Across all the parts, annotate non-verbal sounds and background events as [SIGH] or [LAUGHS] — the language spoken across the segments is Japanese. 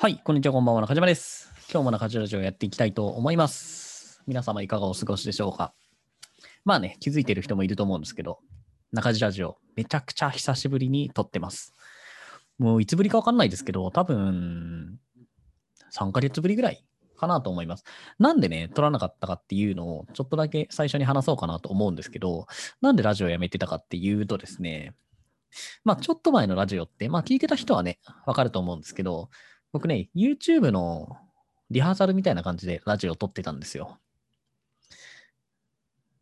はい、こんにちは、こんばんは、中島です。今日も中島ラジオやっていきたいと思います。皆様いかがお過ごしでしょうかまあね、気づいてる人もいると思うんですけど、中島ラジオ、めちゃくちゃ久しぶりに撮ってます。もういつぶりかわかんないですけど、多分、3ヶ月ぶりぐらいかなと思います。なんでね、撮らなかったかっていうのを、ちょっとだけ最初に話そうかなと思うんですけど、なんでラジオやめてたかっていうとですね、まあちょっと前のラジオって、まあ聞いてた人はね、わかると思うんですけど、僕ね、YouTube のリハーサルみたいな感じでラジオを撮ってたんですよ。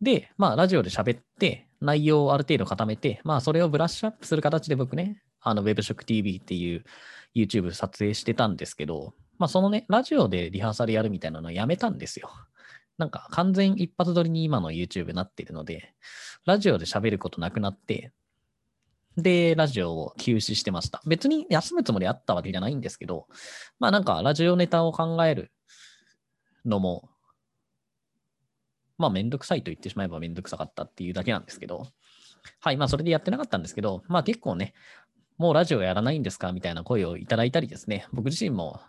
で、まあ、ラジオで喋って、内容をある程度固めて、まあ、それをブラッシュアップする形で僕ね、あの、WebShockTV っていう YouTube 撮影してたんですけど、まあ、そのね、ラジオでリハーサルやるみたいなのをやめたんですよ。なんか、完全一発撮りに今の YouTube になってるので、ラジオで喋ることなくなって、で、ラジオを休止してました。別に休むつもりあったわけじゃないんですけど、まあなんかラジオネタを考えるのも、まあめんどくさいと言ってしまえばめんどくさかったっていうだけなんですけど、はい、まあそれでやってなかったんですけど、まあ結構ね、もうラジオやらないんですか？みたいな声をいただいたりですね、僕自身も、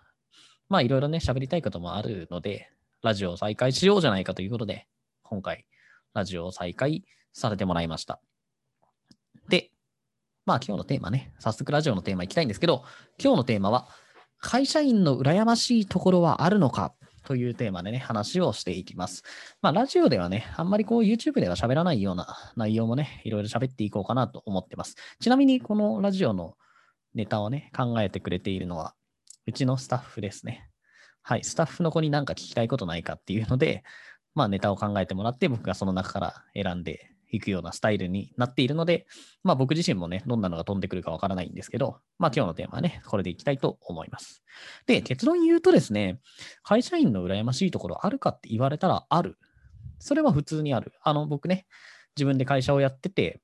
まあいろいろね、喋りたいこともあるので、ラジオを再開しようじゃないかということで、今回、ラジオを再開させてもらいました。で、まあ今日のテーマね、早速ラジオのテーマいきたいんですけど、今日のテーマは、会社員の羨ましいところはあるのか？というテーマでね、話をしていきます。まあラジオではね、あんまりこう YouTube では喋らないような内容もね、いろいろ喋っていこうかなと思ってます。ちなみにこのラジオのネタをね、考えてくれているのは、うちのスタッフですね。はい、スタッフの子に何か聞きたいことないかっていうので、まあネタを考えてもらって、僕がその中から選んでいくようなスタイルになっているので、まあ僕自身もね、どんなのが飛んでくるかわからないんですけど、まあ今日のテーマはね、これでいきたいと思います。で、結論言うとですね、会社員の羨ましいところあるかって言われたらある。それは普通にある。あの、僕ね、自分で会社をやってて、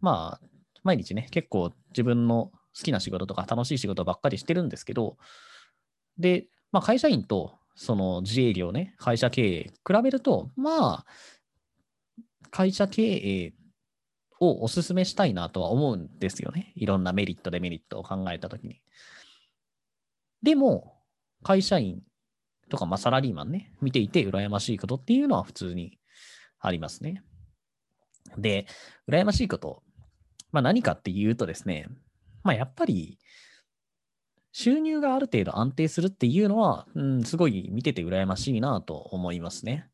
まあ、毎日ね、結構自分の好きな仕事とか楽しい仕事ばっかりしてるんですけど、で、まあ会社員とその自営業ね、会社経営、比べると、まあ、会社経営をお勧めしたいなとは思うんですよね。いろんなメリット、デメリットを考えたときに。でも、会社員とか、まあ、サラリーマンね、見ていて羨ましいことっていうのは普通にありますね。で、羨ましいこと、まあ、何かっていうとですね、まあ、やっぱり、収入がある程度安定するっていうのは、うん、すごい見てて羨ましいなと思いますね。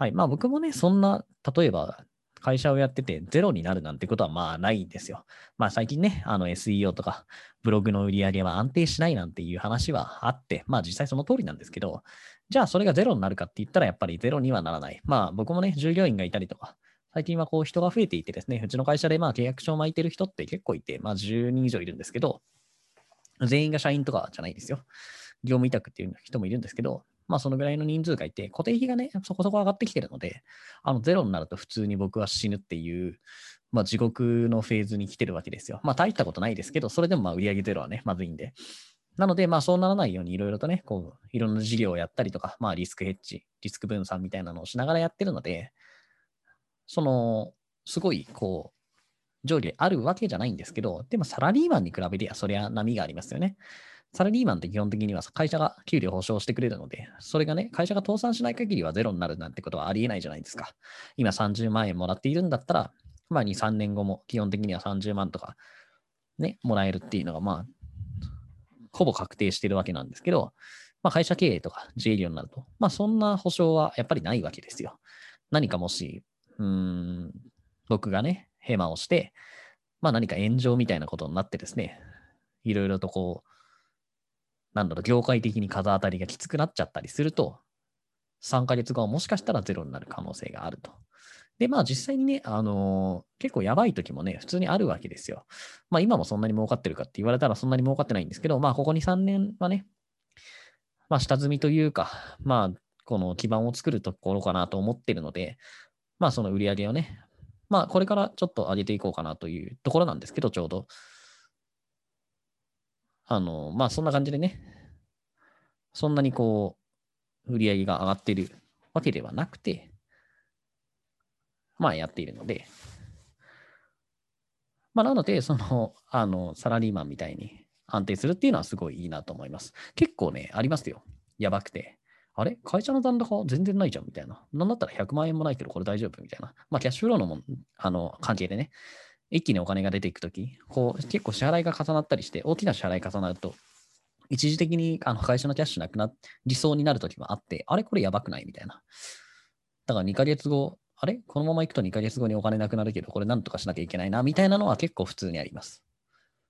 はい。まあ僕もね、そんな、例えば会社をやっててゼロになるなんてことはまあないんですよ。まあ最近ね、あの SEO とかブログの売り上げは安定しないなんていう話はあって、まあ実際その通りなんですけど、じゃあそれがゼロになるかって言ったらやっぱりゼロにはならない。まあ僕もね、従業員がいたりとか、最近はこう人が増えていてですね、うちの会社でまあ契約書を巻いてる人って結構いて、まあ10人以上いるんですけど、全員が社員とかじゃないですよ。業務委託っていう人もいるんですけど、まあそのぐらいの人数がいて、固定費がね、そこそこ上がってきてるので、あのゼロになると普通に僕は死ぬっていう、まあ地獄のフェーズに来てるわけですよ。まあ大したことないですけど、それでもまあ売上ゼロはね、まずいんで。なので、まあそうならないようにいろいろとね、こう、いろんな事業をやったりとか、まあリスクヘッジ、リスク分散みたいなのをしながらやってるので、その、すごい、こう、上下あるわけじゃないんですけど、でもサラリーマンに比べりゃそりゃ波がありますよね。サラリーマンって基本的には会社が給料保証してくれるので、それがね、会社が倒産しない限りはゼロになるなんてことはありえないじゃないですか。今30万円もらっているんだったら、まあ2、3年後も基本的には30万とかね、もらえるっていうのがまあ、ほぼ確定してるわけなんですけど、まあ会社経営とか自営業になると、まあそんな保証はやっぱりないわけですよ。何かもし、うん、僕がね、ヘマをして、まあ何か炎上みたいなことになってですね、いろいろとこう、なんだろう、業界的に風当たりがきつくなっちゃったりすると、3ヶ月後はもしかしたらゼロになる可能性があると。で、まあ実際にね、あのー結構やばい時もね、普通にあるわけですよ。まあ今もそんなに儲かってるかって言われたらそんなに儲かってないんですけど、まあここ2、3年はね、まあ下積みというか、まあこの基盤を作るところかなと思ってるので、まあその売り上げをね、まあこれからちょっと上げていこうかなというところなんですけど、ちょうど。あの、まあそんな感じでね、そんなにこう、売り上げが上がってるわけではなくて、まあやっているので、まあなので、その、あの、サラリーマンみたいに安定するっていうのはすごいいいなと思います。結構ね、ありますよ。やばくて。あれ？会社の残高全然ないじゃんみたいな。なんだったら100万円もないけどこれ大丈夫？みたいな。まあ、キャッシュフローのもあの関係でね、一気にお金が出ていくとき、こう結構支払いが重なったりして、大きな支払い重なると、一時的にあの会社のキャッシュなくな、理想になるときもあって、あれこれやばくないみたいな。だから2ヶ月後、あれ？このまま行くと2ヶ月後にお金なくなるけど、これなんとかしなきゃいけないな、みたいなのは結構普通にあります。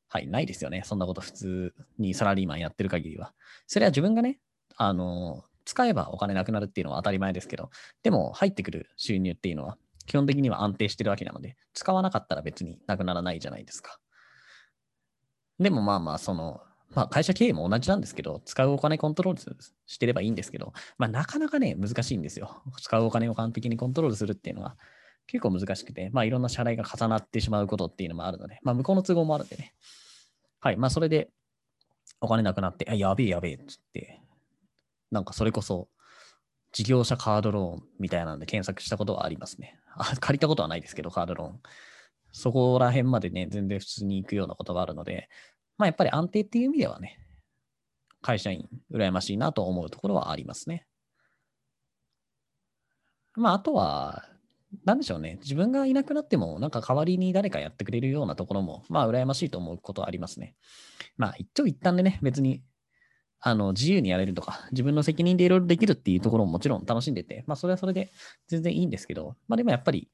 はい、ないですよね。そんなこと普通にサラリーマンやってる限りは。それは自分がね、あの、使えばお金なくなるっていうのは当たり前ですけど、でも入ってくる収入っていうのは基本的には安定してるわけなので、使わなかったら別になくならないじゃないですか。でもまあまあ、その、まあ会社経営も同じなんですけど、使うお金コントロールしてればいいんですけど、まあなかなかね、難しいんですよ。使うお金を完璧にコントロールするっていうのは結構難しくて、まあいろんな支払いが重なってしまうことっていうのもあるので、まあ向こうの都合もあるんでね。はい、まあそれでお金なくなって、あ、やべえやべえっつって、なんかそれこそ事業者カードローンみたいなので検索したことはありますね。あ [LAUGHS] 借りたことはないですけど、カードローン。そこら辺までね、全然普通に行くようなことがあるので、まあやっぱり安定っていう意味ではね、会社員、羨ましいなと思うところはありますね。まああとは、なんでしょうね。自分がいなくなっても、なんか代わりに誰かやってくれるようなところも、まあ羨ましいと思うことはありますね。まあ一長一短でね、別にあの、自由にやれるとか、自分の責任でいろいろできるっていうところももちろん楽しんでて、まあ、それはそれで全然いいんですけど、まあ、でもやっぱり、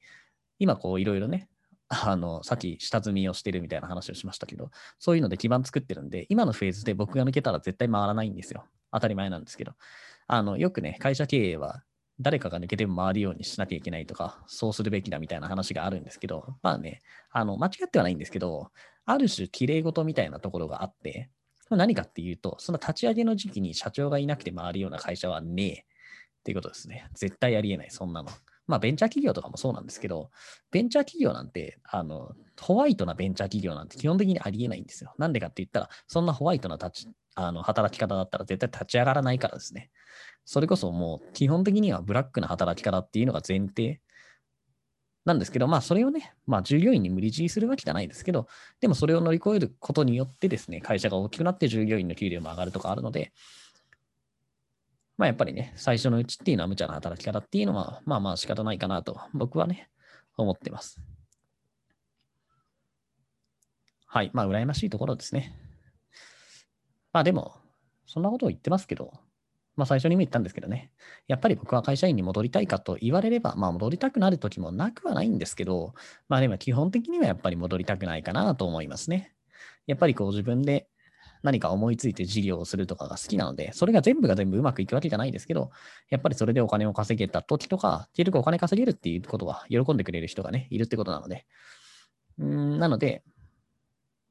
今こう、いろいろね、あの、さっき下積みをしてるみたいな話をしましたけど、そういうので基盤作ってるんで、今のフェーズで僕が抜けたら絶対回らないんですよ。当たり前なんですけど。あの、よくね、会社経営は誰かが抜けても回るようにしなきゃいけないとか、そうするべきだみたいな話があるんですけど、まあね、あの、間違ってはないんですけど、ある種綺麗事みたいなところがあって、何かっていうと、その立ち上げの時期に社長がいなくて回るような会社はねえっていうことですね。絶対ありえない、そんなの。まあ、ベンチャー企業とかもそうなんですけど、ベンチャー企業なんて、あの、ホワイトなベンチャー企業なんて基本的にありえないんですよ。なんでかって言ったら、そんなホワイトな立ちあの働き方だったら絶対立ち上がらないからですね。それこそもう基本的にはブラックな働き方っていうのが前提なんですけど、まあそれをね、まあ従業員に無理強いするわけじゃないですけど、でもそれを乗り越えることによってですね、会社が大きくなって従業員の給料も上がるとかあるので、まあやっぱりね、最初のうちっていうのは無茶な働き方っていうのは、まあまあ仕方ないかなと、僕はね、思ってます。はい、まあ羨ましいところですね。まあでも、そんなことを言ってますけど、まあ最初にも言ったんですけどね、やっぱり僕は会社員に戻りたいかと言われれば、まあ戻りたくなる時もなくはないんですけど、まあでも基本的にはやっぱり戻りたくないかなと思いますね。やっぱりこう自分で何か思いついて事業をするとかが好きなので、それが全部が全部うまくいくわけじゃないですけど、やっぱりそれでお金を稼げた時とか、結局お金稼げるっていうことは喜んでくれる人がね、いるってことなので、うんなので、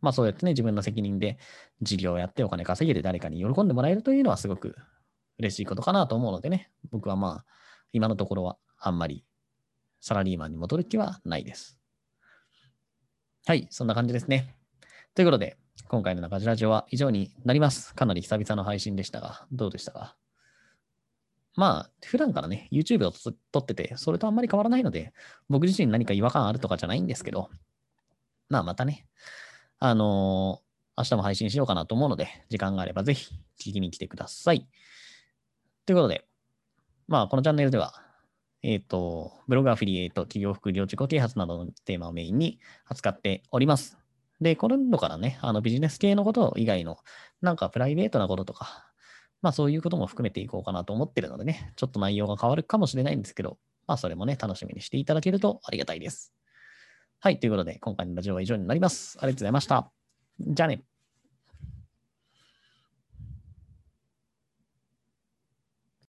まあそうやってね、自分の責任で事業をやってお金稼げて誰かに喜んでもらえるというのはすごく嬉しいことかなと思うのでね、僕はまあ、今のところはあんまりサラリーマンに戻る気はないです。はい、そんな感じですね。ということで、今回の中地ラジオは以上になります。かなり久々の配信でしたが、どうでしたか？まあ、普段からね、YouTube を撮ってて、それとあんまり変わらないので、僕自身何か違和感あるとかじゃないんですけど、まあまたね、あのー、明日も配信しようかなと思うので、時間があればぜひ聞きに来てください。ということで、まあ、このチャンネルでは、えっ、ー、と、ブログアフィリエイト、企業副業自己啓発などのテーマをメインに扱っております。で、これのからね、あのビジネス系のこと以外の、なんかプライベートなこととか、まあそういうことも含めていこうかなと思ってるのでね、ちょっと内容が変わるかもしれないんですけど、まあそれもね、楽しみにしていただけるとありがたいです。はい、ということで、今回のラジオは以上になります。ありがとうございました。じゃあね。